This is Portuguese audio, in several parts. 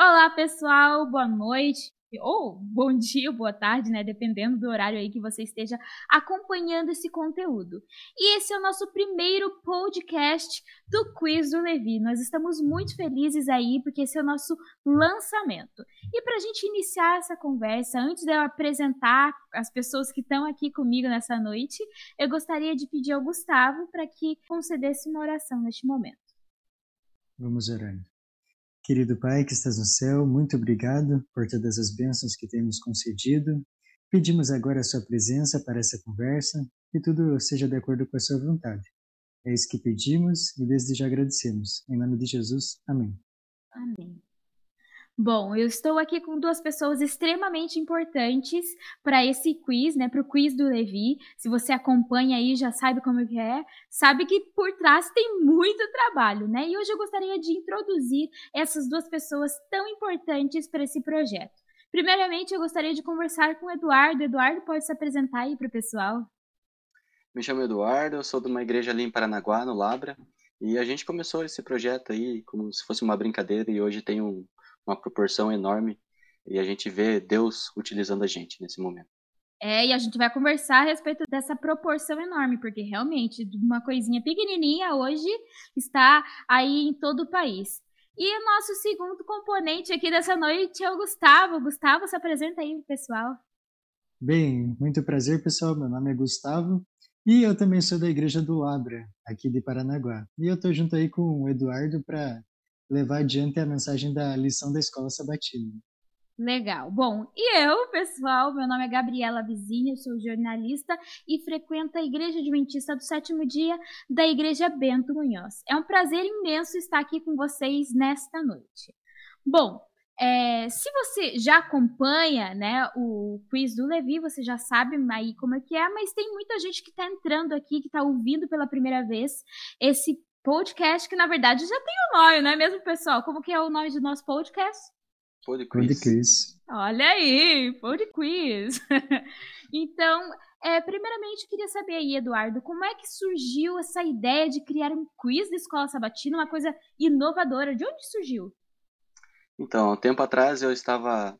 Olá, pessoal, boa noite ou bom dia, boa tarde, né? Dependendo do horário aí que você esteja acompanhando esse conteúdo. E esse é o nosso primeiro podcast do Quiz do Levi. Nós estamos muito felizes aí porque esse é o nosso lançamento. E para a gente iniciar essa conversa, antes de eu apresentar as pessoas que estão aqui comigo nessa noite, eu gostaria de pedir ao Gustavo para que concedesse uma oração neste momento. Vamos orar. Querido Pai que estás no céu, muito obrigado por todas as bênçãos que temos concedido. Pedimos agora a Sua presença para essa conversa, que tudo seja de acordo com a Sua vontade. É isso que pedimos e desde já agradecemos. Em nome de Jesus, amém. Amém. Bom, eu estou aqui com duas pessoas extremamente importantes para esse quiz, né? Para o quiz do Levi. Se você acompanha aí, já sabe como é. Sabe que por trás tem muito trabalho, né? E hoje eu gostaria de introduzir essas duas pessoas tão importantes para esse projeto. Primeiramente, eu gostaria de conversar com o Eduardo. Eduardo, pode se apresentar aí para o pessoal? Me chamo Eduardo, eu sou de uma igreja ali em Paranaguá, no Labra. E a gente começou esse projeto aí como se fosse uma brincadeira e hoje tem um uma proporção enorme e a gente vê Deus utilizando a gente nesse momento. É, e a gente vai conversar a respeito dessa proporção enorme, porque realmente uma coisinha pequenininha hoje está aí em todo o país. E o nosso segundo componente aqui dessa noite é o Gustavo. Gustavo, se apresenta aí, pessoal. Bem, muito prazer, pessoal. Meu nome é Gustavo e eu também sou da Igreja do Labra, aqui de Paranaguá. E eu estou junto aí com o Eduardo para levar adiante a mensagem da lição da escola sabatina. Legal. Bom, e eu, pessoal, meu nome é Gabriela Vizinha, sou jornalista e frequento a Igreja Adventista do Sétimo Dia da Igreja Bento Munhoz. É um prazer imenso estar aqui com vocês nesta noite. Bom, é, se você já acompanha né, o quiz do Levi, você já sabe aí como é que é, mas tem muita gente que está entrando aqui, que está ouvindo pela primeira vez esse podcast que na verdade já tem o um nome, não é mesmo, pessoal? Como que é o nome do nosso podcast? Pod Quiz. Quiz. Olha aí, Pod Quiz. então, é, primeiramente, eu queria saber aí, Eduardo, como é que surgiu essa ideia de criar um quiz da Escola Sabatina, uma coisa inovadora? De onde surgiu? Então, um tempo atrás eu estava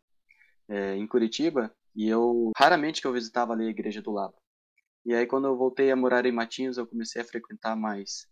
é, em Curitiba e eu raramente que eu visitava ali a igreja do lado. E aí quando eu voltei a morar em Matinhos, eu comecei a frequentar mais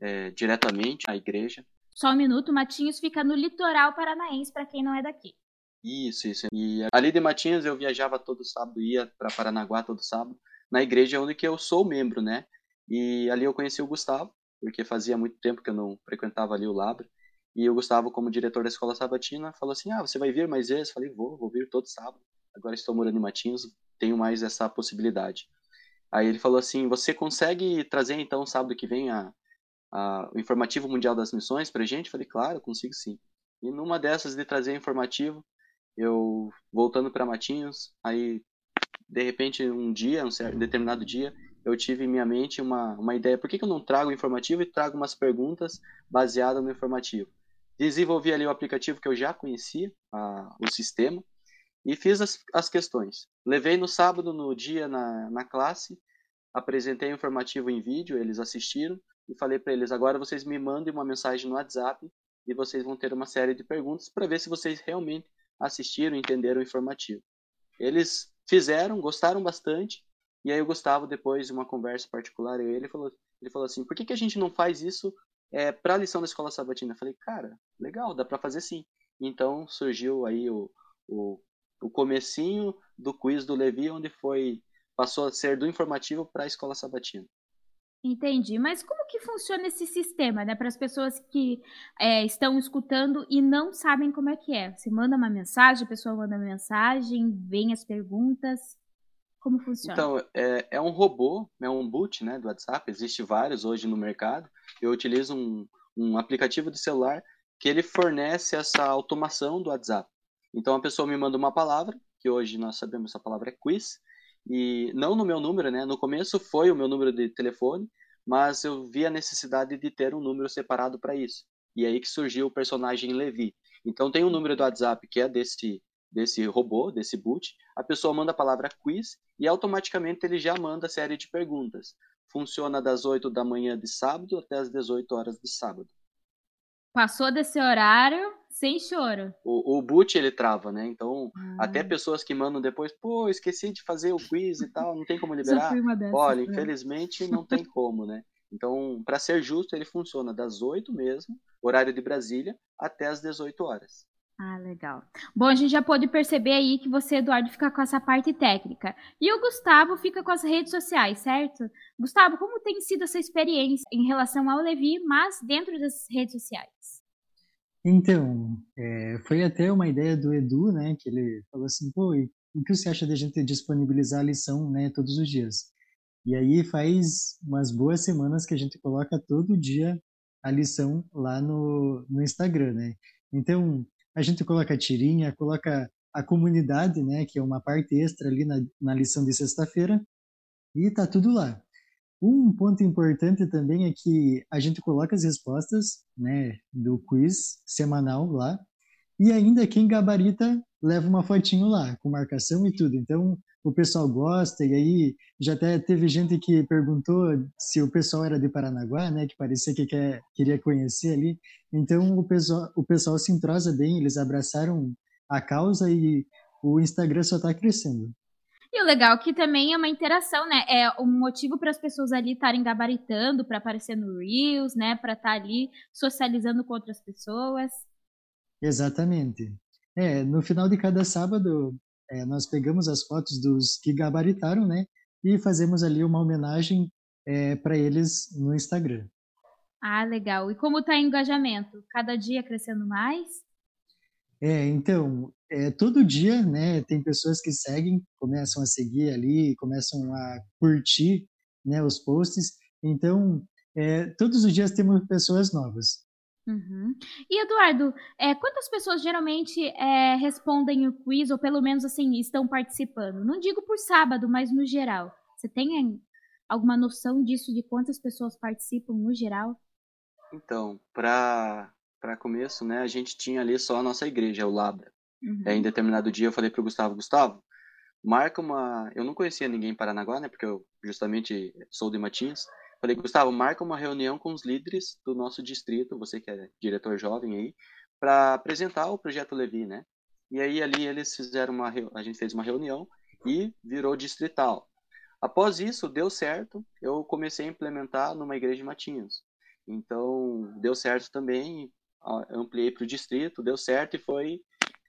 é, diretamente à igreja. Só um minuto, Matinhos fica no litoral paranaense, para quem não é daqui. Isso, isso. E ali de Matinhos eu viajava todo sábado, ia para Paranaguá todo sábado, na igreja onde que eu sou membro, né? E ali eu conheci o Gustavo, porque fazia muito tempo que eu não frequentava ali o Labra. E o Gustavo, como diretor da escola sabatina, falou assim: Ah, você vai vir mais vezes? Falei: Vou, vou vir todo sábado. Agora estou morando em Matinhos, tenho mais essa possibilidade. Aí ele falou assim: Você consegue trazer então sábado que vem a, a, o informativo mundial das missões para gente? Falei, claro, consigo sim. E numa dessas de trazer informativo, eu voltando para Matinhos, aí de repente um dia, um certo, determinado dia, eu tive em minha mente uma, uma ideia. Por que, que eu não trago informativo e trago umas perguntas baseadas no informativo? Desenvolvi ali o aplicativo que eu já conhecia, a, o sistema, e fiz as, as questões. Levei no sábado, no dia, na, na classe, apresentei o informativo em vídeo, eles assistiram, e falei para eles: agora vocês me mandem uma mensagem no WhatsApp e vocês vão ter uma série de perguntas para ver se vocês realmente assistiram entenderam o informativo. Eles fizeram, gostaram bastante, e aí o Gustavo, depois de uma conversa particular, ele falou, ele falou assim: por que, que a gente não faz isso é, para a lição da escola sabatina? Eu falei: cara, legal, dá para fazer sim. Então surgiu aí o, o, o comecinho do quiz do Levi, onde foi passou a ser do informativo para a escola sabatina. Entendi. Mas como que funciona esse sistema, né? Para as pessoas que é, estão escutando e não sabem como é que é. Você manda uma mensagem, a pessoa manda uma mensagem, vem as perguntas. Como funciona? Então, é, é um robô, é um boot né, do WhatsApp. Existe vários hoje no mercado. Eu utilizo um, um aplicativo de celular que ele fornece essa automação do WhatsApp. Então, a pessoa me manda uma palavra, que hoje nós sabemos essa palavra é quiz, e não no meu número, né? No começo foi o meu número de telefone, mas eu vi a necessidade de ter um número separado para isso. E aí que surgiu o personagem Levi. Então tem um número do WhatsApp que é desse desse robô, desse boot, a pessoa manda a palavra quiz e automaticamente ele já manda a série de perguntas. Funciona das 8 da manhã de sábado até as 18 horas de sábado. Passou desse horário, Sem choro. O, o boot ele trava, né? Então, ah. até pessoas que mandam depois, pô, esqueci de fazer o quiz e tal, não tem como liberar. Olha, né? infelizmente não tem como, né? Então, para ser justo, ele funciona das 8 mesmo, horário de Brasília, até as 18 horas. Ah, legal. Bom, a gente já pôde perceber aí que você, Eduardo, fica com essa parte técnica. E o Gustavo fica com as redes sociais, certo? Gustavo, como tem sido essa experiência em relação ao Levi, mas dentro das redes sociais? Então, é, foi até uma ideia do Edu, né, que ele falou assim, pô, o que você acha da gente disponibilizar a lição, né, todos os dias? E aí faz umas boas semanas que a gente coloca todo dia a lição lá no, no Instagram, né? Então, a gente coloca a tirinha, coloca a comunidade, né, que é uma parte extra ali na, na lição de sexta-feira, e tá tudo lá. Um ponto importante também é que a gente coloca as respostas, né, do quiz semanal lá, e ainda quem gabarita leva uma fotinho lá, com marcação e tudo. Então, o pessoal gosta, e aí já até teve gente que perguntou se o pessoal era de Paranaguá, né, que parecia que quer, queria conhecer ali. Então o pessoal, o pessoal se entrosa bem, eles abraçaram a causa e o Instagram só está crescendo. E o legal é que também é uma interação, né? É um motivo para as pessoas ali estarem gabaritando, para aparecer no Reels, né? Para estar ali socializando com outras pessoas. Exatamente. É, no final de cada sábado é, nós pegamos as fotos dos que gabaritaram, né? E fazemos ali uma homenagem é, para eles no Instagram. Ah, legal. E como está o engajamento? Cada dia crescendo mais? É, então, é, todo dia, né, tem pessoas que seguem, começam a seguir ali, começam a curtir, né, os posts. Então, é, todos os dias temos pessoas novas. Uhum. E Eduardo, é, quantas pessoas geralmente é, respondem o quiz, ou pelo menos assim, estão participando? Não digo por sábado, mas no geral. Você tem alguma noção disso, de quantas pessoas participam no geral? Então, para começo, né, a gente tinha ali só a nossa igreja, o Labra. Uhum. em determinado dia eu falei para o Gustavo, Gustavo, marca uma... Eu não conhecia ninguém em Paranaguá, né, porque eu justamente sou de Matinhos. Falei, Gustavo, marca uma reunião com os líderes do nosso distrito, você que é diretor jovem aí, para apresentar o projeto Levi, né? E aí ali eles fizeram uma, a gente fez uma reunião e virou distrital. Após isso, deu certo, eu comecei a implementar numa igreja de Matinhos. Então, deu certo também, ampliei para o distrito, deu certo e foi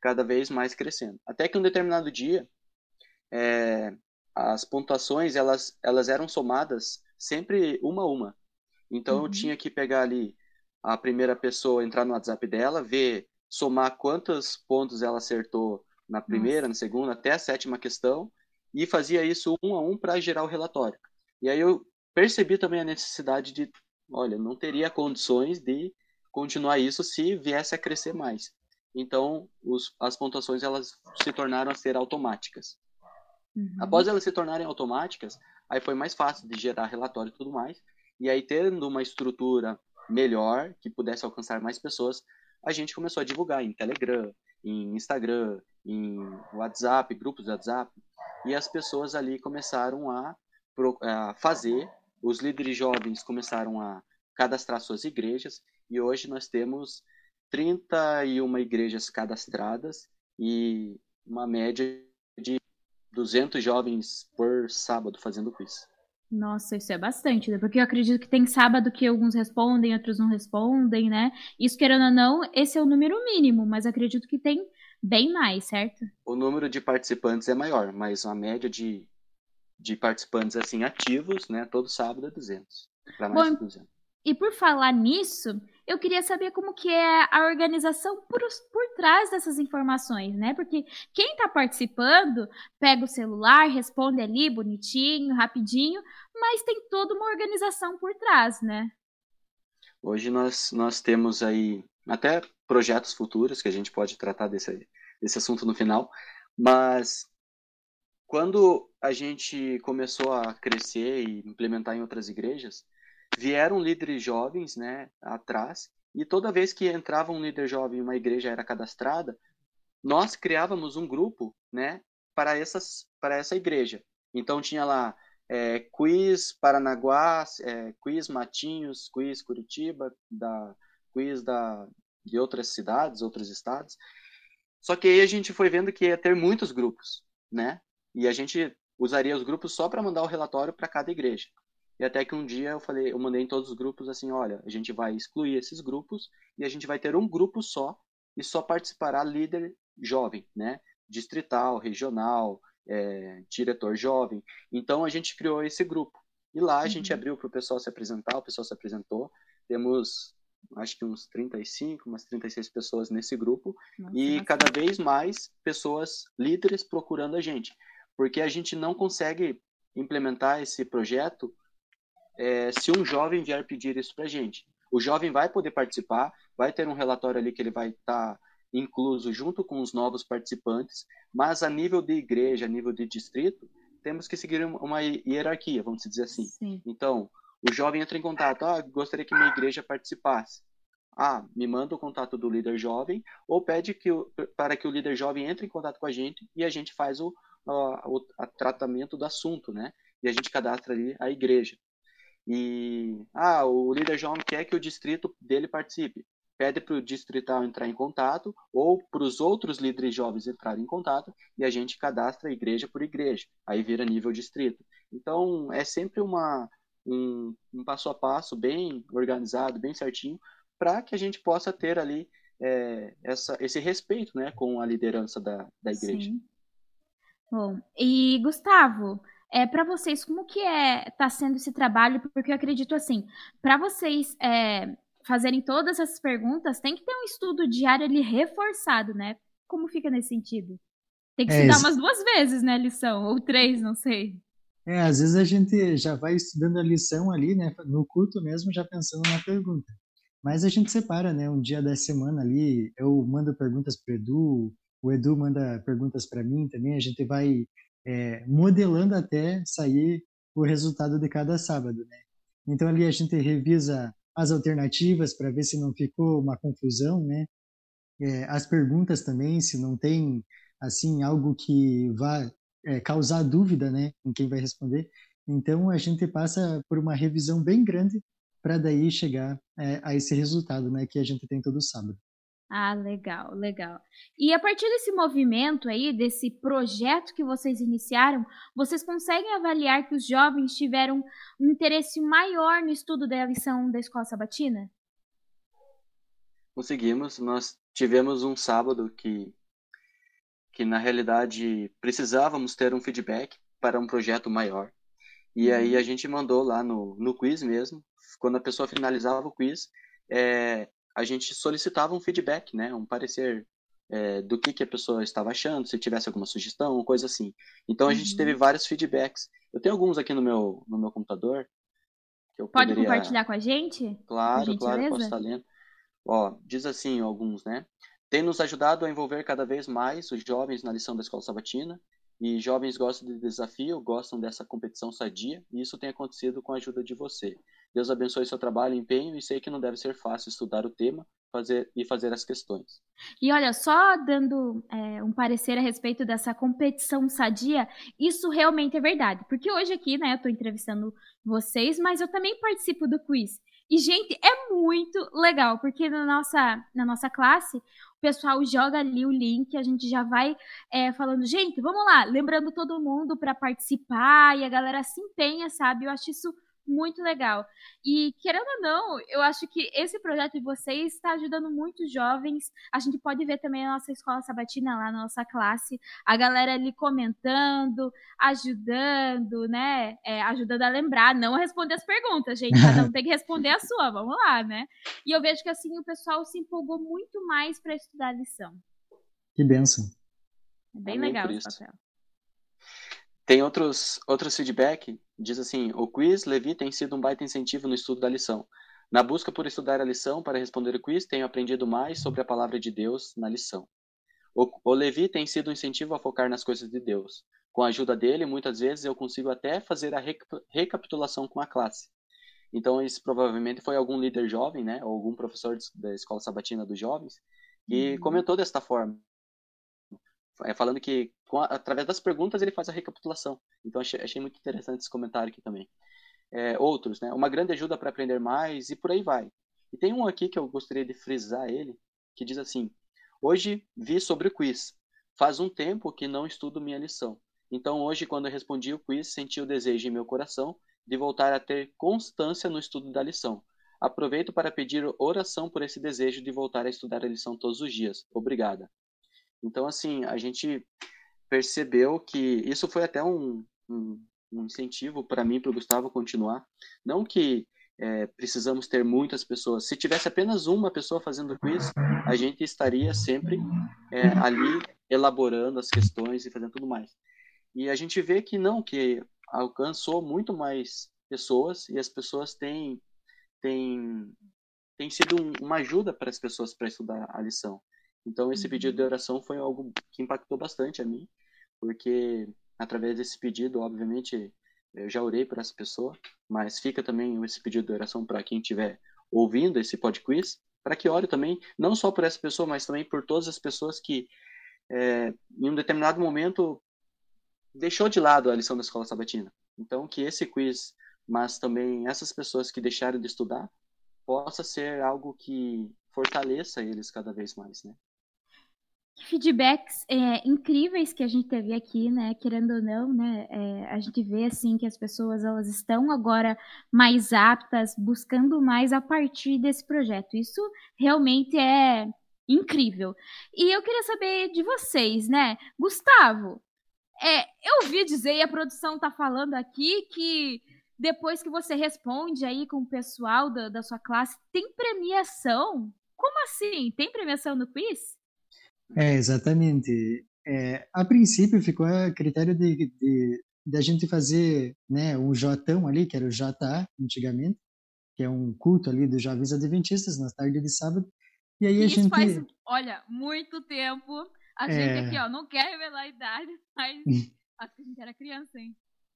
cada vez mais crescendo. Até que um determinado dia, é, as pontuações elas, elas eram somadas sempre uma a uma. Então uhum. eu tinha que pegar ali a primeira pessoa, entrar no WhatsApp dela, ver, somar quantos pontos ela acertou na primeira, Nossa. na segunda, até a sétima questão, e fazia isso um a um para gerar o relatório. E aí eu percebi também a necessidade de, olha, não teria condições de continuar isso se viesse a crescer mais. Então, os, as pontuações elas se tornaram a ser automáticas. Uhum. Após elas se tornarem automáticas, Aí foi mais fácil de gerar relatório e tudo mais. E aí, tendo uma estrutura melhor, que pudesse alcançar mais pessoas, a gente começou a divulgar em Telegram, em Instagram, em WhatsApp, grupos de WhatsApp. E as pessoas ali começaram a, a fazer, os líderes jovens começaram a cadastrar suas igrejas. E hoje nós temos 31 igrejas cadastradas e uma média 200 jovens por sábado fazendo quiz. Nossa, isso é bastante, né? Porque eu acredito que tem sábado que alguns respondem, outros não respondem, né? Isso, querendo ou não, esse é o número mínimo, mas acredito que tem bem mais, certo? O número de participantes é maior, mas a média de, de participantes, assim, ativos, né? Todo sábado é 200. Para mais Bom, de 200. E por falar nisso, eu queria saber como que é a organização por, por trás dessas informações, né? Porque quem está participando pega o celular, responde ali bonitinho, rapidinho, mas tem toda uma organização por trás, né? Hoje nós, nós temos aí até projetos futuros que a gente pode tratar desse, desse assunto no final, mas quando a gente começou a crescer e implementar em outras igrejas, vieram líderes jovens, né, atrás, e toda vez que entrava um líder jovem e uma igreja era cadastrada, nós criávamos um grupo, né, para essas para essa igreja. Então tinha lá é, quiz Paranaguá, é, quiz Matinhos, quiz Curitiba, da quiz da de outras cidades, outros estados. Só que aí a gente foi vendo que ia ter muitos grupos, né? E a gente usaria os grupos só para mandar o relatório para cada igreja. E até que um dia eu falei, eu mandei em todos os grupos assim, olha, a gente vai excluir esses grupos e a gente vai ter um grupo só e só participará líder jovem, né? Distrital, regional, é, diretor jovem. Então a gente criou esse grupo. E lá a uhum. gente abriu para o pessoal se apresentar, o pessoal se apresentou. Temos acho que uns 35, umas 36 pessoas nesse grupo Nossa, e cada vez mais pessoas líderes procurando a gente, porque a gente não consegue implementar esse projeto é, se um jovem vier pedir isso para a gente. O jovem vai poder participar, vai ter um relatório ali que ele vai estar tá incluso junto com os novos participantes, mas a nível de igreja, a nível de distrito, temos que seguir uma hierarquia, vamos dizer assim. Sim. Então, o jovem entra em contato, ah, gostaria que minha igreja participasse. Ah, me manda o contato do líder jovem ou pede que o, para que o líder jovem entre em contato com a gente e a gente faz o, o a tratamento do assunto, né? E a gente cadastra ali a igreja. E ah, o líder jovem quer que o distrito dele participe. Pede para o distrital entrar em contato ou para os outros líderes jovens entrarem em contato e a gente cadastra igreja por igreja. Aí vira nível distrito. Então é sempre uma um, um passo a passo bem organizado, bem certinho, para que a gente possa ter ali é, essa, esse respeito né, com a liderança da, da igreja. Sim. Bom, e Gustavo, é para vocês como que é tá sendo esse trabalho? Porque eu acredito assim, para vocês é, fazerem todas essas perguntas, tem que ter um estudo diário ali reforçado, né? Como fica nesse sentido? Tem que é estudar umas duas vezes, né, lição, ou três, não sei. É, às vezes a gente já vai estudando a lição ali, né, no culto mesmo, já pensando na pergunta. Mas a gente separa, né, um dia da semana ali, eu mando perguntas para Edu, o Edu manda perguntas para mim também, a gente vai é, modelando até sair o resultado de cada sábado, né? Então ali a gente revisa as alternativas para ver se não ficou uma confusão, né? É, as perguntas também, se não tem assim algo que vá é, causar dúvida, né, em quem vai responder. Então a gente passa por uma revisão bem grande para daí chegar é, a esse resultado, né, que a gente tem todo sábado. Ah, legal, legal. E a partir desse movimento aí, desse projeto que vocês iniciaram, vocês conseguem avaliar que os jovens tiveram um interesse maior no estudo da lição da escola sabatina? Conseguimos. Nós tivemos um sábado que que na realidade precisávamos ter um feedback para um projeto maior. E aí a uhum. gente mandou lá no, no quiz mesmo, quando a pessoa finalizava o quiz, é, a gente solicitava um feedback, né, um parecer é, do que, que a pessoa estava achando, se tivesse alguma sugestão, coisa assim. Então a uhum. gente teve uhum. vários feedbacks. Eu tenho alguns aqui no meu, no meu computador. Pode poderia... compartilhar com a gente? Claro, claro, posso estar lendo. Ó, diz assim alguns, né? Tem nos ajudado a envolver cada vez mais os jovens na lição da escola sabatina, e jovens gostam de desafio, gostam dessa competição sadia, e isso tem acontecido com a ajuda de você. Deus abençoe seu trabalho e empenho, e sei que não deve ser fácil estudar o tema fazer, e fazer as questões. E olha, só dando é, um parecer a respeito dessa competição sadia, isso realmente é verdade. Porque hoje aqui, né, eu estou entrevistando vocês, mas eu também participo do quiz. E, gente, é muito legal, porque na nossa, na nossa classe, o pessoal joga ali o link, a gente já vai é, falando, gente, vamos lá, lembrando todo mundo para participar, e a galera se empenha, sabe? Eu acho isso muito legal. E, querendo ou não, eu acho que esse projeto de vocês está ajudando muitos jovens. A gente pode ver também a nossa escola sabatina lá, na nossa classe, a galera ali comentando, ajudando, né? É, ajudando a lembrar, não a responder as perguntas, gente. Cada um tem que responder a sua, vamos lá, né? E eu vejo que assim o pessoal se empolgou muito mais para estudar a lição. Que benção. É bem Amém legal esse papel. Tem outros, outros feedback, diz assim, o quiz Levi tem sido um baita incentivo no estudo da lição. Na busca por estudar a lição para responder o quiz, tenho aprendido mais sobre a palavra de Deus na lição. O, o Levi tem sido um incentivo a focar nas coisas de Deus. Com a ajuda dele, muitas vezes eu consigo até fazer a recapitulação com a classe. Então, isso provavelmente foi algum líder jovem, né, ou algum professor da escola sabatina dos jovens, que uhum. comentou desta forma falando que a, através das perguntas ele faz a recapitulação. Então achei, achei muito interessante esse comentário aqui também. É, outros, né? Uma grande ajuda para aprender mais e por aí vai. E tem um aqui que eu gostaria de frisar ele, que diz assim: Hoje vi sobre o quiz. Faz um tempo que não estudo minha lição. Então, hoje, quando respondi o quiz, senti o desejo em meu coração de voltar a ter constância no estudo da lição. Aproveito para pedir oração por esse desejo de voltar a estudar a lição todos os dias. Obrigada. Então, assim, a gente percebeu que isso foi até um, um, um incentivo para mim, para o Gustavo continuar. Não que é, precisamos ter muitas pessoas. Se tivesse apenas uma pessoa fazendo quiz, a gente estaria sempre é, ali elaborando as questões e fazendo tudo mais. E a gente vê que não, que alcançou muito mais pessoas e as pessoas têm, têm, têm sido um, uma ajuda para as pessoas para estudar a lição. Então, esse pedido de uhum. oração foi algo que impactou bastante a mim, porque através desse pedido, obviamente, eu já orei para essa pessoa, mas fica também esse pedido de oração para quem estiver ouvindo esse podcast, para que ore também, não só por essa pessoa, mas também por todas as pessoas que, é, em um determinado momento, deixou de lado a lição da escola sabatina. Então, que esse quiz, mas também essas pessoas que deixaram de estudar, possa ser algo que fortaleça eles cada vez mais, né? Feedbacks é, incríveis que a gente teve aqui, né? Querendo ou não, né? É, a gente vê assim que as pessoas elas estão agora mais aptas, buscando mais a partir desse projeto. Isso realmente é incrível. E eu queria saber de vocês, né? Gustavo, é, eu ouvi dizer, e a produção tá falando aqui, que depois que você responde aí com o pessoal da, da sua classe, tem premiação? Como assim? Tem premiação no quiz? É, exatamente. É, a princípio ficou a critério de, de, de, a gente fazer né, um Jotão ali, que era o JA antigamente, que é um culto ali dos jovens adventistas na tarde de sábado. E aí a Isso gente. faz, olha, muito tempo. A gente é... aqui, ó, não quer revelar a idade, mas acho que a gente era criança, hein?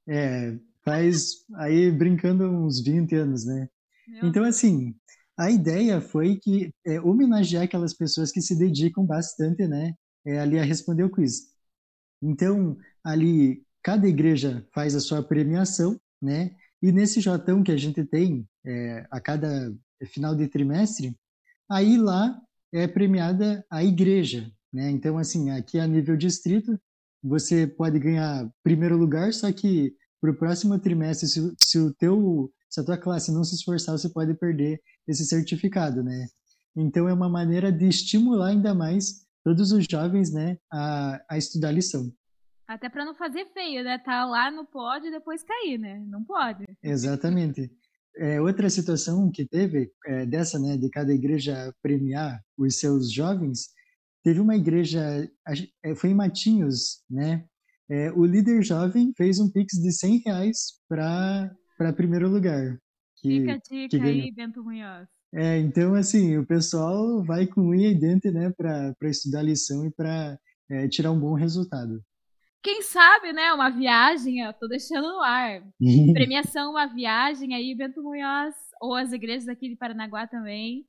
É, faz aí brincando uns 20 anos, né? Meu então, assim, a ideia foi que é, homenagear aquelas pessoas que se dedicam bastante, né, é, ali a responder o quiz. Então, ali cada igreja faz a sua premiação, né? E nesse jotão que a gente tem é, a cada final de trimestre, aí lá é premiada a igreja, né? Então, assim, aqui a nível distrito, você pode ganhar primeiro lugar, só que para o próximo trimestre, se, se, o teu, se a tua classe não se esforçar, você pode perder esse certificado, né? Então é uma maneira de estimular ainda mais todos os jovens, né, a, a estudar a lição. Até para não fazer feio, né? Tá lá no pode e depois cair, né? Não pode. Exatamente. É, outra situação que teve é, dessa, né, de cada igreja premiar os seus jovens, teve uma igreja, é, foi em Matinhos, né? É, o líder jovem fez um pix de 100 reais para primeiro lugar. Que, Fica a dica aí, Bento Munhoz. É, então, assim, o pessoal vai com unha e dente, né, para estudar a lição e para é, tirar um bom resultado. Quem sabe, né, uma viagem, ó, tô deixando no ar. Premiação, uma viagem aí, Bento Munhoz, ou as igrejas aqui de Paranaguá também.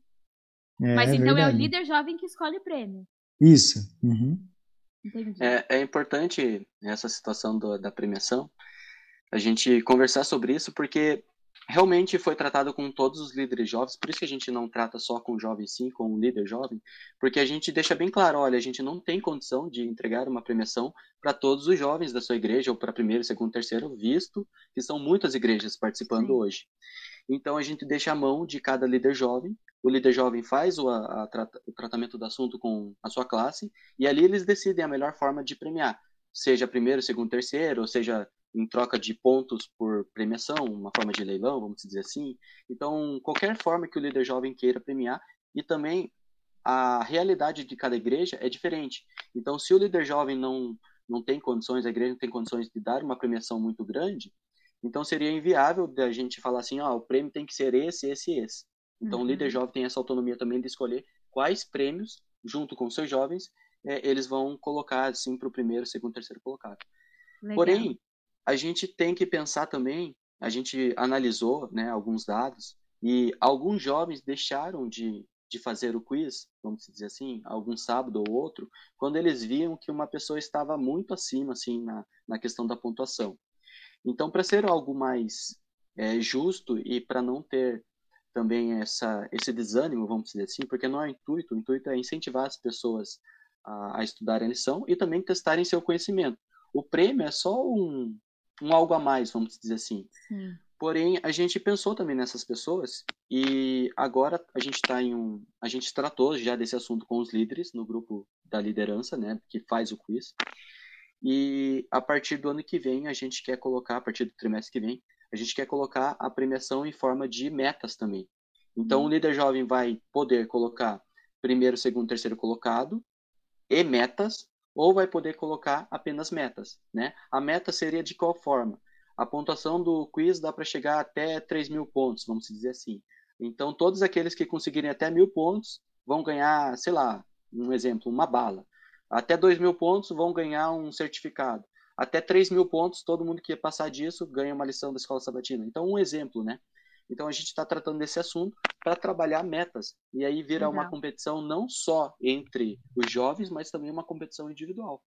É, Mas então verdade. é o líder jovem que escolhe o prêmio. Isso. Uhum. É, é importante essa situação do, da premiação, a gente conversar sobre isso, porque realmente foi tratado com todos os líderes jovens, por isso que a gente não trata só com jovens sim, com um líder jovem, porque a gente deixa bem claro, olha, a gente não tem condição de entregar uma premiação para todos os jovens da sua igreja, ou para primeiro, segundo, terceiro, visto que são muitas igrejas participando sim. hoje. Então a gente deixa a mão de cada líder jovem, o líder jovem faz o, a, a, o tratamento do assunto com a sua classe, e ali eles decidem a melhor forma de premiar, seja primeiro, segundo, terceiro, ou seja em troca de pontos por premiação, uma forma de leilão, vamos dizer assim. Então, qualquer forma que o líder jovem queira premiar, e também a realidade de cada igreja é diferente. Então, se o líder jovem não, não tem condições, a igreja não tem condições de dar uma premiação muito grande, então seria inviável da gente falar assim, ó, oh, o prêmio tem que ser esse, esse e esse. Então, uhum. o líder jovem tem essa autonomia também de escolher quais prêmios, junto com seus jovens, é, eles vão colocar assim para o primeiro, segundo, terceiro colocado. Legal. Porém, a gente tem que pensar também, a gente analisou né, alguns dados, e alguns jovens deixaram de, de fazer o quiz, vamos dizer assim, algum sábado ou outro, quando eles viam que uma pessoa estava muito acima assim na, na questão da pontuação. Então, para ser algo mais é, justo e para não ter também essa, esse desânimo, vamos dizer assim, porque não é o intuito, o intuito é incentivar as pessoas a, a estudarem a lição e também testarem seu conhecimento. O prêmio é só um, um algo a mais, vamos dizer assim. Sim. Porém, a gente pensou também nessas pessoas e agora a gente está em um, a gente tratou já desse assunto com os líderes no grupo da liderança, né, que faz o quiz. E a partir do ano que vem a gente quer colocar, a partir do trimestre que vem, a gente quer colocar a premiação em forma de metas também. Então, o líder jovem vai poder colocar primeiro, segundo, terceiro colocado e metas, ou vai poder colocar apenas metas, né? A meta seria de qual forma? A pontuação do quiz dá para chegar até 3 mil pontos, vamos dizer assim. Então, todos aqueles que conseguirem até mil pontos vão ganhar, sei lá, um exemplo, uma bala. Até 2 mil pontos vão ganhar um certificado. Até 3 mil pontos, todo mundo que passar disso ganha uma lição da escola sabatina. Então, um exemplo, né? Então, a gente está tratando desse assunto para trabalhar metas. E aí vira Legal. uma competição não só entre os jovens, mas também uma competição individual.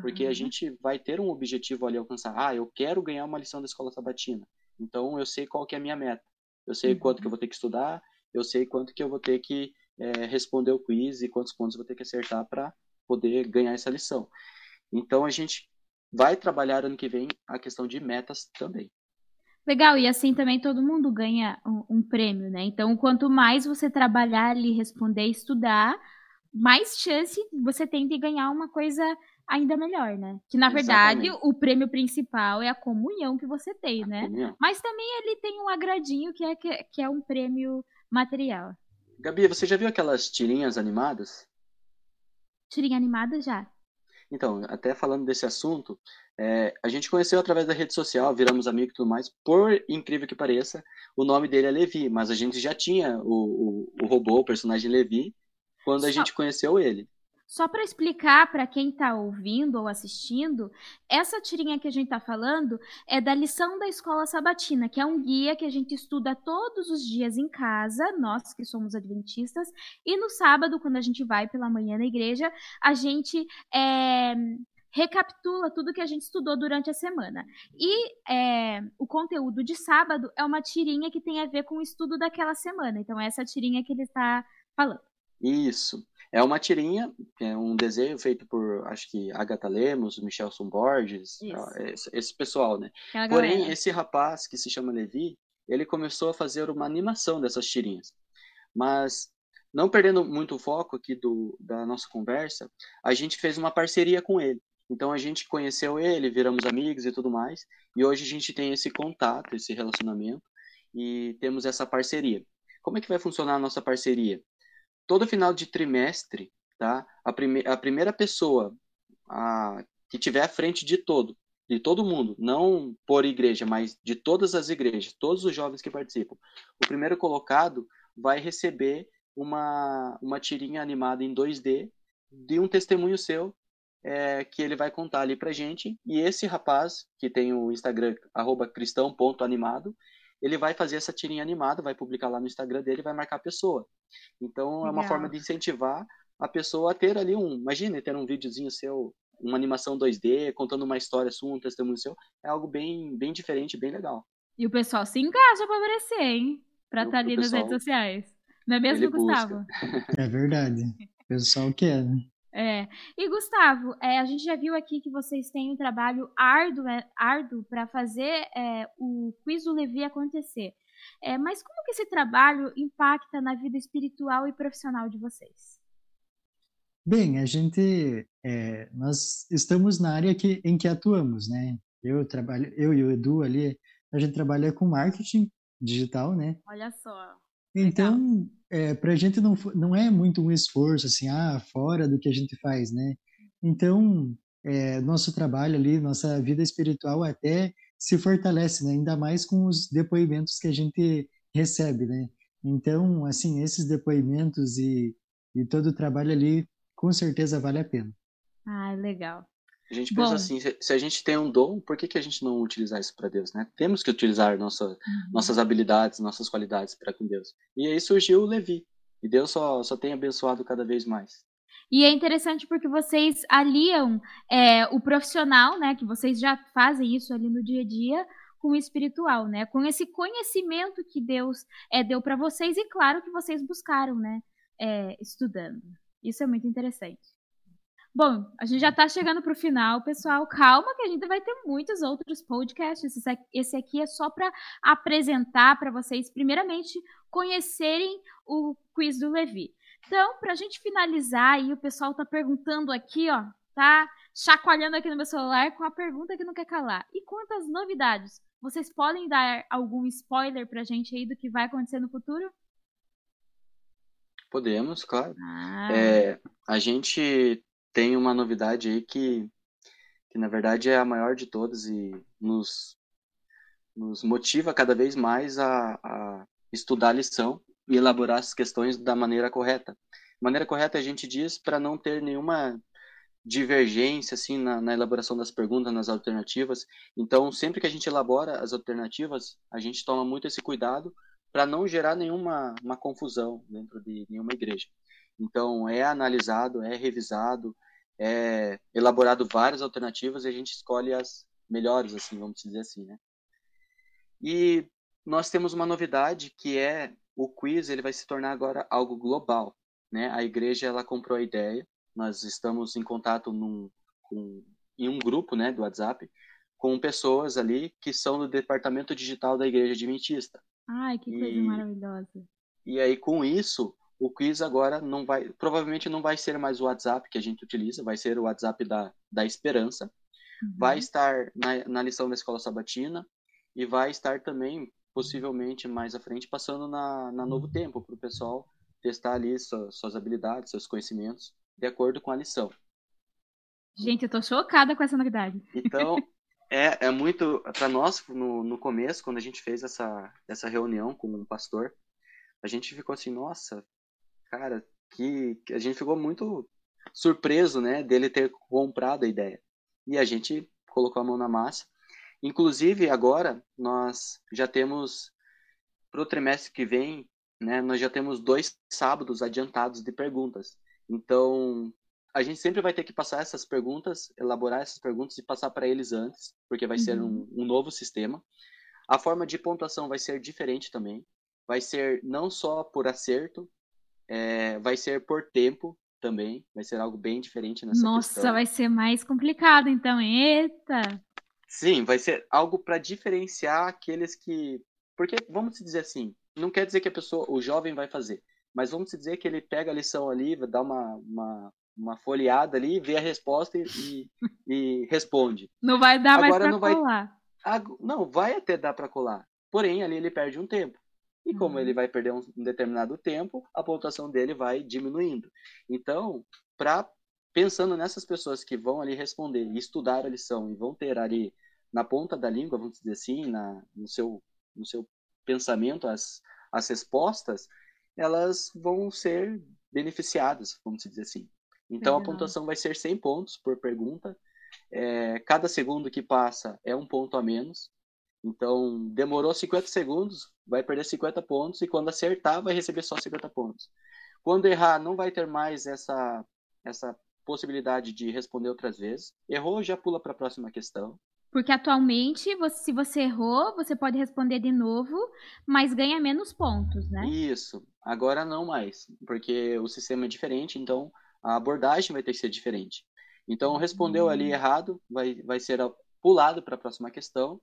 Porque uhum. a gente vai ter um objetivo ali alcançar. Ah, eu quero ganhar uma lição da escola sabatina. Então eu sei qual que é a minha meta. Eu sei uhum. quanto que eu vou ter que estudar, eu sei quanto que eu vou ter que é, responder o quiz e quantos pontos eu vou ter que acertar para poder ganhar essa lição. Então a gente vai trabalhar ano que vem a questão de metas também. Legal, e assim também todo mundo ganha um, um prêmio, né? Então, quanto mais você trabalhar ali, responder, estudar, mais chance você tem de ganhar uma coisa ainda melhor, né? Que na verdade Exatamente. o prêmio principal é a comunhão que você tem, a né? Comunhão. Mas também ele tem um agradinho que é, que é um prêmio material. Gabi, você já viu aquelas tirinhas animadas? Tirinha animada já. Então, até falando desse assunto, é, a gente conheceu através da rede social, viramos amigos e tudo mais. Por incrível que pareça, o nome dele é Levi, mas a gente já tinha o, o, o robô, o personagem Levi, quando Só... a gente conheceu ele. Só para explicar para quem está ouvindo ou assistindo, essa tirinha que a gente está falando é da lição da escola sabatina, que é um guia que a gente estuda todos os dias em casa, nós que somos adventistas, e no sábado, quando a gente vai pela manhã na igreja, a gente é, recapitula tudo que a gente estudou durante a semana. E é, o conteúdo de sábado é uma tirinha que tem a ver com o estudo daquela semana. Então, é essa tirinha que ele está falando. Isso. É uma tirinha, é um desenho feito por, acho que, Agatha Lemos, Michelson Borges, esse, esse, pessoal, né? Porém, esse rapaz, que se chama Levi, ele começou a fazer uma animação dessas tirinhas. Mas, não perdendo muito o foco aqui do, da nossa conversa, a gente fez uma parceria com ele. Então, a gente conheceu ele, viramos amigos e tudo mais, e hoje a gente tem esse contato, esse relacionamento, e temos essa parceria. Como é que vai funcionar a nossa parceria? todo final de trimestre, tá? A, prime a primeira pessoa a, que tiver à frente de todo, de todo mundo, não por igreja, mas de todas as igrejas, todos os jovens que participam, o primeiro colocado vai receber uma, uma tirinha animada em 2D de um testemunho seu é, que ele vai contar ali pra gente. E esse rapaz, que tem o Instagram, cristão.animado, ele vai fazer essa tirinha animada, vai publicar lá no Instagram dele e vai marcar a pessoa. Então é uma forma de incentivar a pessoa a ter ali um, imagine ter um videozinho seu, uma animação 2D, contando uma história sua, um testemunho seu, é algo bem, bem diferente, bem legal. E o pessoal se engaja para aparecer, hein? Para estar tá ali nas redes sociais. Não é mesmo, Gustavo? É verdade. O pessoal quer, né? É. E Gustavo, é, a gente já viu aqui que vocês têm um trabalho árduo, é, árduo para fazer é, o quiz do Levi acontecer. É, mas como que esse trabalho impacta na vida espiritual e profissional de vocês? Bem, a gente, é, nós estamos na área que, em que atuamos, né? Eu trabalho, eu e o Edu ali, a gente trabalha com marketing digital, né? Olha só. Então, é, para a gente não, não é muito um esforço, assim, ah, fora do que a gente faz, né? Então, é, nosso trabalho ali, nossa vida espiritual até se fortalece, né? Ainda mais com os depoimentos que a gente recebe, né? Então, assim, esses depoimentos e, e todo o trabalho ali, com certeza vale a pena. Ah, legal. A gente pensa Bom. assim, se a gente tem um dom, por que, que a gente não utilizar isso para Deus, né? Temos que utilizar nossa, uhum. nossas habilidades, nossas qualidades para com Deus. E aí surgiu o Levi. E Deus só, só tem abençoado cada vez mais. E é interessante porque vocês aliam é, o profissional, né, que vocês já fazem isso ali no dia a dia, com o espiritual, né? Com esse conhecimento que Deus é, deu para vocês e claro que vocês buscaram, né? É, estudando. Isso é muito interessante. Bom, a gente já está chegando para o final, pessoal. Calma, que a gente vai ter muitos outros podcasts. Esse aqui é só para apresentar para vocês, primeiramente, conhecerem o quiz do Levi. Então, para a gente finalizar, aí o pessoal está perguntando aqui, ó, tá chacoalhando aqui no meu celular com a pergunta que não quer calar. E quantas novidades? Vocês podem dar algum spoiler para a gente aí do que vai acontecer no futuro? Podemos, claro. Ah. É, a gente tem uma novidade aí que, que na verdade é a maior de todas e nos, nos motiva cada vez mais a, a estudar a lição e elaborar as questões da maneira correta. Maneira correta a gente diz para não ter nenhuma divergência assim na, na, elaboração das perguntas, nas alternativas. Então, sempre que a gente elabora as alternativas, a gente toma muito esse cuidado para não gerar nenhuma uma confusão dentro de nenhuma igreja. Então, é analisado, é revisado, é elaborado várias alternativas e a gente escolhe as melhores, assim, vamos dizer assim, né? E nós temos uma novidade que é o quiz, ele vai se tornar agora algo global, né? A igreja, ela comprou a ideia, nós estamos em contato num, com, em um grupo, né, do WhatsApp, com pessoas ali que são do departamento digital da igreja adventista. Ai, que coisa e, maravilhosa. E aí, com isso, o quiz agora não vai, provavelmente não vai ser mais o WhatsApp que a gente utiliza, vai ser o WhatsApp da, da esperança. Uhum. Vai estar na, na lição da escola sabatina e vai estar também, possivelmente mais à frente, passando na, na Novo Tempo, para o pessoal testar ali suas, suas habilidades, seus conhecimentos, de acordo com a lição. Gente, eu tô chocada com essa novidade. Então, é, é muito. Para nós, no, no começo, quando a gente fez essa, essa reunião com o um pastor, a gente ficou assim, nossa, cara, que, que a gente ficou muito surpreso, né, dele ter comprado a ideia. E a gente colocou a mão na massa. Inclusive, agora, nós já temos, para o trimestre que vem, né, nós já temos dois sábados adiantados de perguntas. Então, a gente sempre vai ter que passar essas perguntas, elaborar essas perguntas e passar para eles antes, porque vai uhum. ser um, um novo sistema. A forma de pontuação vai ser diferente também. Vai ser não só por acerto, é, vai ser por tempo também. Vai ser algo bem diferente nessa Nossa, questão. vai ser mais complicado então. Eita! Sim, vai ser algo para diferenciar aqueles que. Porque, vamos dizer assim, não quer dizer que a pessoa, o jovem vai fazer, mas vamos dizer que ele pega a lição ali, dá uma, uma, uma folheada ali, vê a resposta e, e responde. Não vai dar Agora, mais para colar. Vai, não, vai até dar para colar. Porém, ali ele perde um tempo. E como uhum. ele vai perder um, um, determinado tempo, a pontuação dele vai diminuindo. Então, para pensando nessas pessoas que vão ali responder e estudar a lição e vão ter ali na ponta da língua, vamos dizer assim, na, no, seu, no seu pensamento as, as respostas, elas vão ser beneficiadas, vamos dizer assim. Então, a pontuação vai ser 100 pontos por pergunta. É, cada segundo que passa é um ponto a menos. Então, demorou 50 segundos, vai perder 50 pontos, e quando acertar, vai receber só 50 pontos. Quando errar, não vai ter mais essa, essa possibilidade de responder outras vezes. Errou, já pula para a próxima questão. Porque atualmente, você, se você errou, você pode responder de novo, mas ganha menos pontos, né? Isso. Agora não mais, porque o sistema é diferente, então a abordagem vai ter que ser diferente. Então, respondeu ali hum. errado, vai, vai ser pulado para a próxima questão.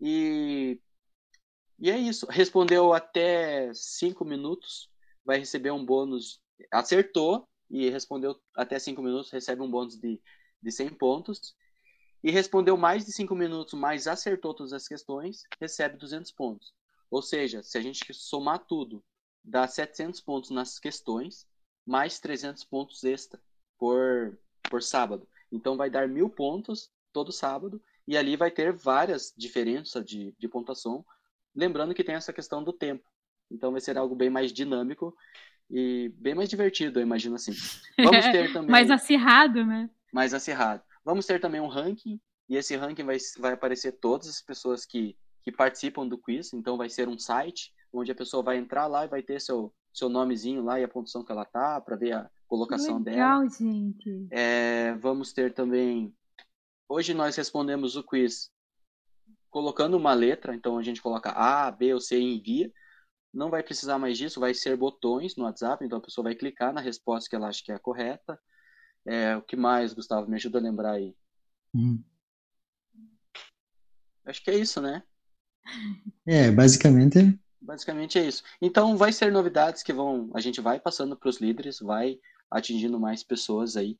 E, e é isso. Respondeu até cinco minutos, vai receber um bônus. Acertou e respondeu até cinco minutos, recebe um bônus de, de 100 pontos. E respondeu mais de cinco minutos, mas acertou todas as questões, recebe 200 pontos. Ou seja, se a gente somar tudo, dá 700 pontos nas questões, mais 300 pontos extra por, por sábado. Então vai dar mil pontos todo sábado e ali vai ter várias diferenças de, de pontuação, lembrando que tem essa questão do tempo. Então vai ser algo bem mais dinâmico e bem mais divertido, eu imagino assim. Vamos ter também mais acirrado, né? Mais acirrado. Vamos ter também um ranking e esse ranking vai, vai aparecer todas as pessoas que, que participam do quiz. Então vai ser um site onde a pessoa vai entrar lá e vai ter seu seu nomezinho lá e a pontuação que ela tá para ver a colocação Legal, dela. gente. É, vamos ter também Hoje nós respondemos o quiz colocando uma letra, então a gente coloca A, B ou C e envia. Não vai precisar mais disso, vai ser botões no WhatsApp, então a pessoa vai clicar na resposta que ela acha que é a correta. É, o que mais, Gustavo? Me ajuda a lembrar aí. Hum. Acho que é isso, né? É, basicamente. Basicamente é isso. Então vai ser novidades que vão. A gente vai passando para os líderes, vai atingindo mais pessoas aí.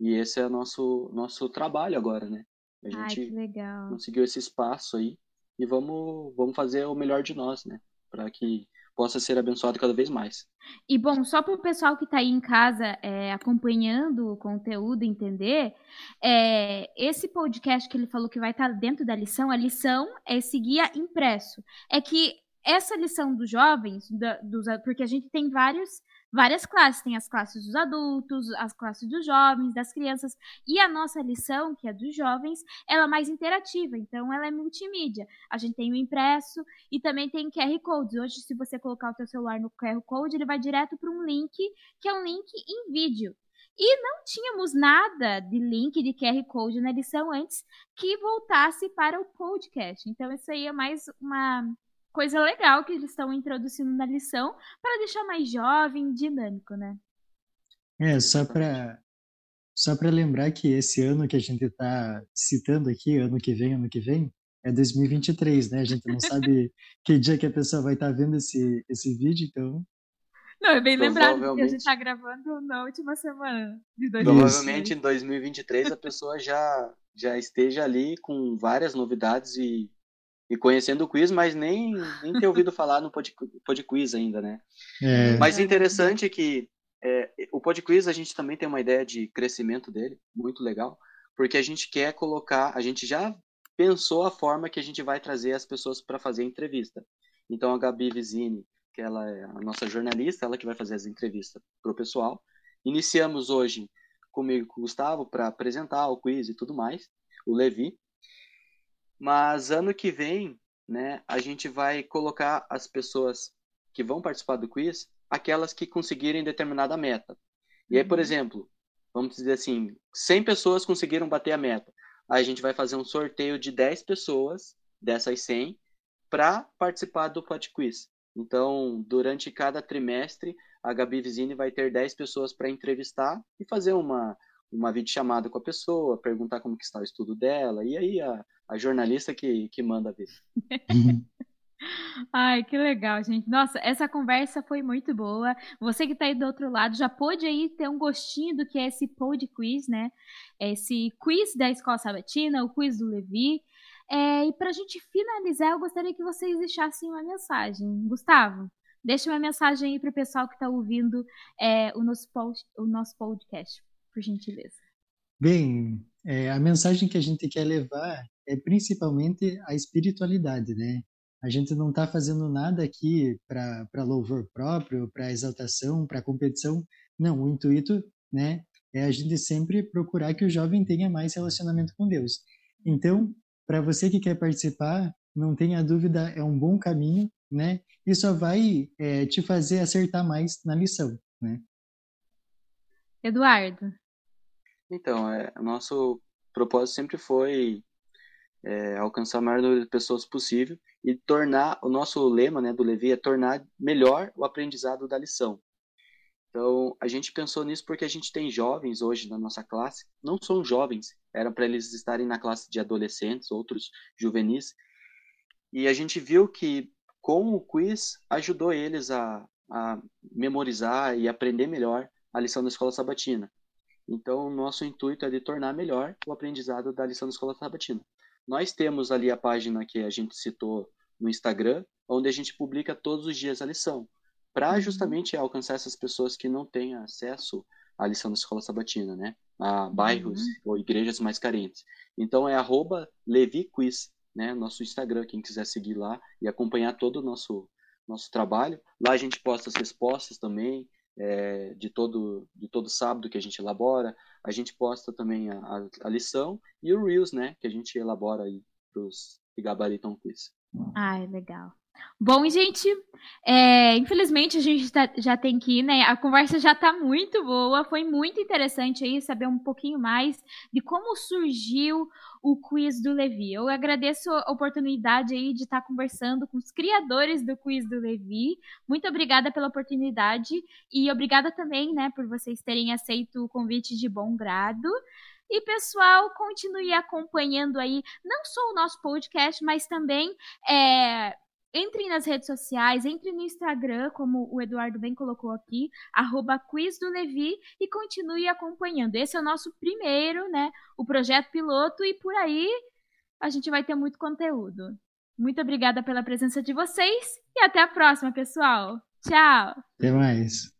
E esse é o nosso, nosso trabalho agora, né? A gente Ai, conseguiu esse espaço aí e vamos, vamos fazer o melhor de nós, né? Para que possa ser abençoado cada vez mais. E bom, só para o pessoal que está aí em casa é, acompanhando o conteúdo entender, é, esse podcast que ele falou que vai estar tá dentro da lição, a lição é esse guia impresso. É que essa lição dos jovens, da, dos, porque a gente tem vários várias classes. Tem as classes dos adultos, as classes dos jovens, das crianças. E a nossa lição, que é dos jovens, ela é mais interativa. Então, ela é multimídia. A gente tem o impresso e também tem QR Codes. Hoje, se você colocar o seu celular no QR Code, ele vai direto para um link, que é um link em vídeo. E não tínhamos nada de link de QR Code na lição antes que voltasse para o podcast. Então, isso aí é mais uma coisa legal que eles estão introduzindo na lição para deixar mais jovem, dinâmico, né? É, só para só para lembrar que esse ano que a gente está citando aqui, ano que vem, ano que vem, é 2023, né? A gente não sabe que dia que a pessoa vai estar tá vendo esse, esse vídeo, então. Não, é bem lembrado que a gente está gravando na última semana de 2023. Provavelmente em 2023 a pessoa já, já esteja ali com várias novidades e e conhecendo o quiz, mas nem, nem ter ouvido falar no pod, ainda, né? É. Mas interessante é que é, o pod quiz a gente também tem uma ideia de crescimento dele, muito legal, porque a gente quer colocar, a gente já pensou a forma que a gente vai trazer as pessoas para fazer a entrevista. Então a Gabi Vizini, que ela é a nossa jornalista, ela que vai fazer as entrevistas para o pessoal. Iniciamos hoje comigo com o Gustavo para apresentar o quiz e tudo mais, o Levi, mas ano que vem, né, a gente vai colocar as pessoas que vão participar do quiz, aquelas que conseguirem determinada meta. E aí, por uhum. exemplo, vamos dizer assim, 100 pessoas conseguiram bater a meta. Aí a gente vai fazer um sorteio de 10 pessoas, dessas 100, para participar do Pod Quiz. Então, durante cada trimestre, a Gabi Vizini vai ter 10 pessoas para entrevistar e fazer uma, uma videochamada com a pessoa, perguntar como que está o estudo dela, e aí a, a jornalista que, que manda ver. Ai, que legal, gente. Nossa, essa conversa foi muito boa. Você que está aí do outro lado já pôde aí ter um gostinho do que é esse pod quiz, né? Esse quiz da Escola Sabatina, o quiz do Levi. É, e para a gente finalizar, eu gostaria que vocês deixassem uma mensagem. Gustavo, deixa uma mensagem aí para o pessoal que está ouvindo é, o, nosso post, o nosso podcast por gentileza. Bem, é, a mensagem que a gente quer levar é principalmente a espiritualidade, né? A gente não está fazendo nada aqui para louvor próprio, para exaltação, para competição. Não, o intuito, né, é a gente sempre procurar que o jovem tenha mais relacionamento com Deus. Então, para você que quer participar, não tenha dúvida, é um bom caminho, né? E só vai é, te fazer acertar mais na lição, né? Eduardo. Então, é, nosso propósito sempre foi é, alcançar o maior número de pessoas possível e tornar, o nosso lema né, do Levi é tornar melhor o aprendizado da lição. Então, a gente pensou nisso porque a gente tem jovens hoje na nossa classe, não são jovens, era para eles estarem na classe de adolescentes, outros juvenis, e a gente viu que com o quiz ajudou eles a, a memorizar e aprender melhor a lição da escola sabatina. Então, o nosso intuito é de tornar melhor o aprendizado da lição da escola sabatina. Nós temos ali a página que a gente citou no Instagram, onde a gente publica todos os dias a lição, para uhum. justamente alcançar essas pessoas que não têm acesso à lição da escola sabatina, né? A bairros uhum. ou igrejas mais carentes. Então é arroba LeviQuiz, né? Nosso Instagram, quem quiser seguir lá e acompanhar todo o nosso, nosso trabalho. Lá a gente posta as respostas também, é, de, todo, de todo sábado que a gente elabora. A gente posta também a, a, lição e o Reels, né? Que a gente elabora aí para os que gabaritam quiz. Ai, legal. Bom, gente, é, infelizmente a gente tá, já tem que ir, né? A conversa já está muito boa, foi muito interessante aí saber um pouquinho mais de como surgiu o quiz do Levi. Eu agradeço a oportunidade aí de estar tá conversando com os criadores do quiz do Levi. Muito obrigada pela oportunidade e obrigada também, né, por vocês terem aceito o convite de bom grado. E pessoal, continue acompanhando aí não só o nosso podcast, mas também é, Entrem nas redes sociais, entrem no Instagram, como o Eduardo bem colocou aqui, arroba e continue acompanhando. Esse é o nosso primeiro, né? O projeto piloto e por aí a gente vai ter muito conteúdo. Muito obrigada pela presença de vocês e até a próxima, pessoal. Tchau! Até mais!